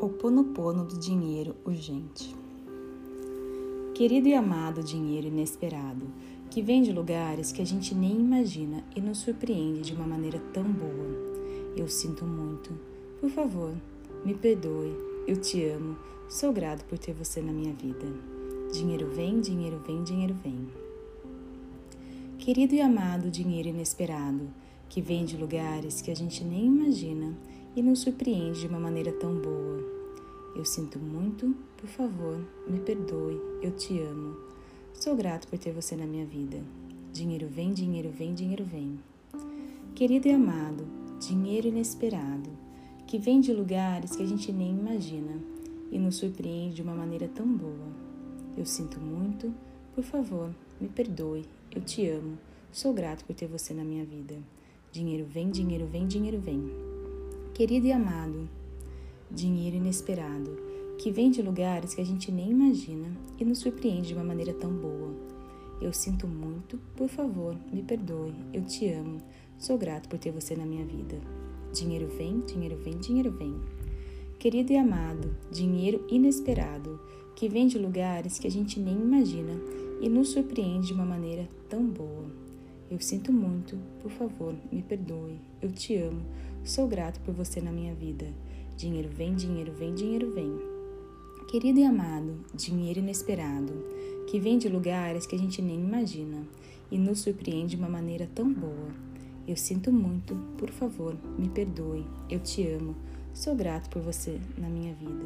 O ponopono do dinheiro urgente. Querido e amado dinheiro inesperado, que vem de lugares que a gente nem imagina e nos surpreende de uma maneira tão boa. Eu sinto muito. Por favor, me perdoe. Eu te amo. Sou grato por ter você na minha vida. Dinheiro vem, dinheiro vem, dinheiro vem. Querido e amado dinheiro inesperado, que vem de lugares que a gente nem imagina e nos surpreende de uma maneira tão boa. Eu sinto muito, por favor, me perdoe, eu te amo. Sou grato por ter você na minha vida. Dinheiro vem, dinheiro vem, dinheiro vem. Querido e amado, dinheiro inesperado, que vem de lugares que a gente nem imagina e nos surpreende de uma maneira tão boa. Eu sinto muito, por favor, me perdoe, eu te amo. Sou grato por ter você na minha vida. Dinheiro vem, dinheiro vem, dinheiro vem. Querido e amado, dinheiro inesperado, que vem de lugares que a gente nem imagina e nos surpreende de uma maneira tão boa. Eu sinto muito, por favor, me perdoe, eu te amo, sou grato por ter você na minha vida. Dinheiro vem, dinheiro vem, dinheiro vem. Querido e amado, dinheiro inesperado, que vem de lugares que a gente nem imagina e nos surpreende de uma maneira tão boa. Eu sinto muito, por favor, me perdoe. Eu te amo. Sou grato por você na minha vida. Dinheiro vem, dinheiro vem, dinheiro vem. Querido e amado, dinheiro inesperado, que vem de lugares que a gente nem imagina e nos surpreende de uma maneira tão boa. Eu sinto muito, por favor, me perdoe. Eu te amo. Sou grato por você na minha vida.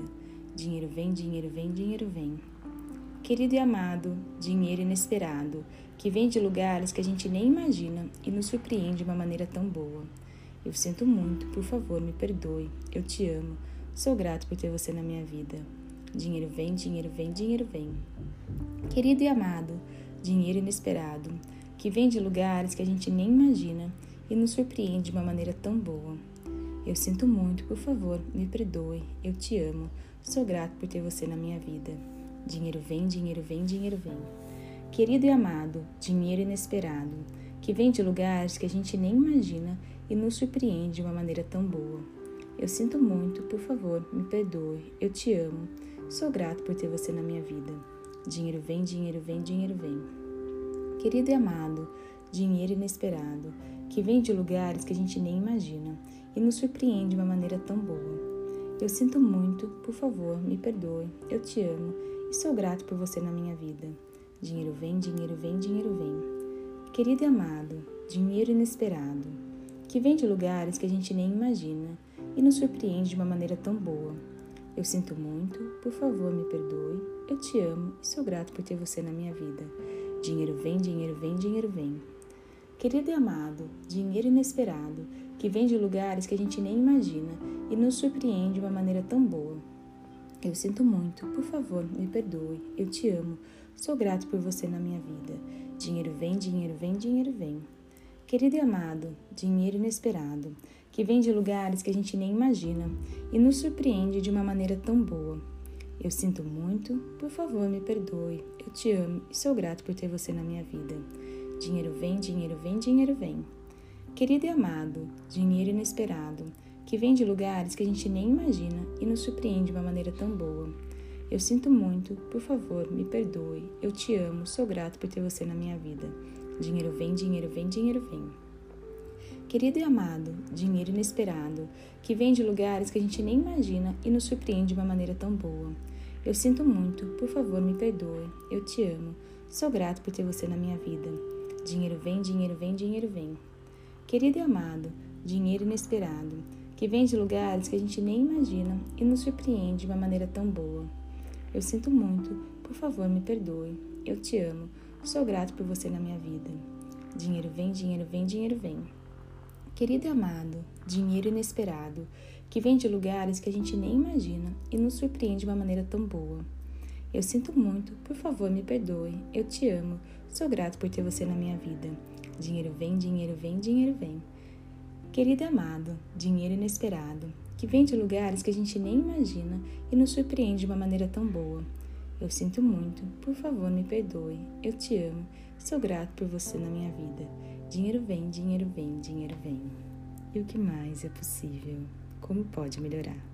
Dinheiro vem, dinheiro vem, dinheiro vem. Querido e amado, dinheiro inesperado, que vem de lugares que a gente nem imagina e nos surpreende de uma maneira tão boa. Eu sinto muito, por favor, me perdoe. Eu te amo. Sou grato por ter você na minha vida. Dinheiro vem, dinheiro vem, dinheiro vem. Querido e amado, dinheiro inesperado, que vem de lugares que a gente nem imagina e nos surpreende de uma maneira tão boa. Eu sinto muito, por favor, me perdoe. Eu te amo. Sou grato por ter você na minha vida. Dinheiro vem, dinheiro vem, dinheiro vem. Querido e amado, dinheiro inesperado, que vem de lugares que a gente nem imagina e nos surpreende de uma maneira tão boa. Eu sinto muito, por favor, me perdoe. Eu te amo. Sou grato por ter você na minha vida. Dinheiro vem, dinheiro vem, dinheiro vem. Querido e amado, dinheiro inesperado, que vem de lugares que a gente nem imagina e nos surpreende de uma maneira tão boa. Eu sinto muito, por favor, me perdoe. Eu te amo e sou grato por você na minha vida. Dinheiro vem, dinheiro vem, dinheiro vem. Querido e amado, dinheiro inesperado, que vem de lugares que a gente nem imagina e nos surpreende de uma maneira tão boa. Eu sinto muito, por favor, me perdoe. Eu te amo e sou grato por ter você na minha vida. Dinheiro vem, dinheiro vem, dinheiro vem. Querido e amado, dinheiro inesperado, que vem de lugares que a gente nem imagina e nos surpreende de uma maneira tão boa. Eu sinto muito, por favor, me perdoe. Eu te amo. Sou grato por você na minha vida. Dinheiro vem, dinheiro vem, dinheiro vem. Querido e amado, dinheiro inesperado, que vem de lugares que a gente nem imagina e nos surpreende de uma maneira tão boa. Eu sinto muito, por favor, me perdoe. Eu te amo e sou grato por ter você na minha vida. Dinheiro vem, dinheiro vem, dinheiro vem. Querido e amado, dinheiro inesperado, que vem de lugares que a gente nem imagina e nos surpreende de uma maneira tão boa. Eu sinto muito, por favor, me perdoe. Eu te amo, sou grato por ter você na minha vida. Dinheiro vem, dinheiro vem, dinheiro vem. Querido e amado, dinheiro inesperado, que vem de lugares que a gente nem imagina e nos surpreende de uma maneira tão boa. Eu sinto muito, por favor, me perdoe. Eu te amo, sou grato por ter você na minha vida. Dinheiro vem, dinheiro vem, dinheiro vem. Querido e amado, dinheiro inesperado, que vem de lugares que a gente nem imagina e nos surpreende de uma maneira tão boa. Eu sinto muito, por favor, me perdoe. Eu te amo, sou grato por você na minha vida. Dinheiro vem, dinheiro vem, dinheiro vem. Querido e amado, dinheiro inesperado, que vem de lugares que a gente nem imagina e nos surpreende de uma maneira tão boa. Eu sinto muito, por favor, me perdoe. Eu te amo, sou grato por ter você na minha vida. Dinheiro vem, dinheiro vem, dinheiro vem. Querido e amado, dinheiro inesperado, que vem de lugares que a gente nem imagina e nos surpreende de uma maneira tão boa. Eu sinto muito, por favor, me perdoe. Eu te amo, sou grato por você na minha vida. Dinheiro vem, dinheiro vem, dinheiro vem. E o que mais é possível? Como pode melhorar?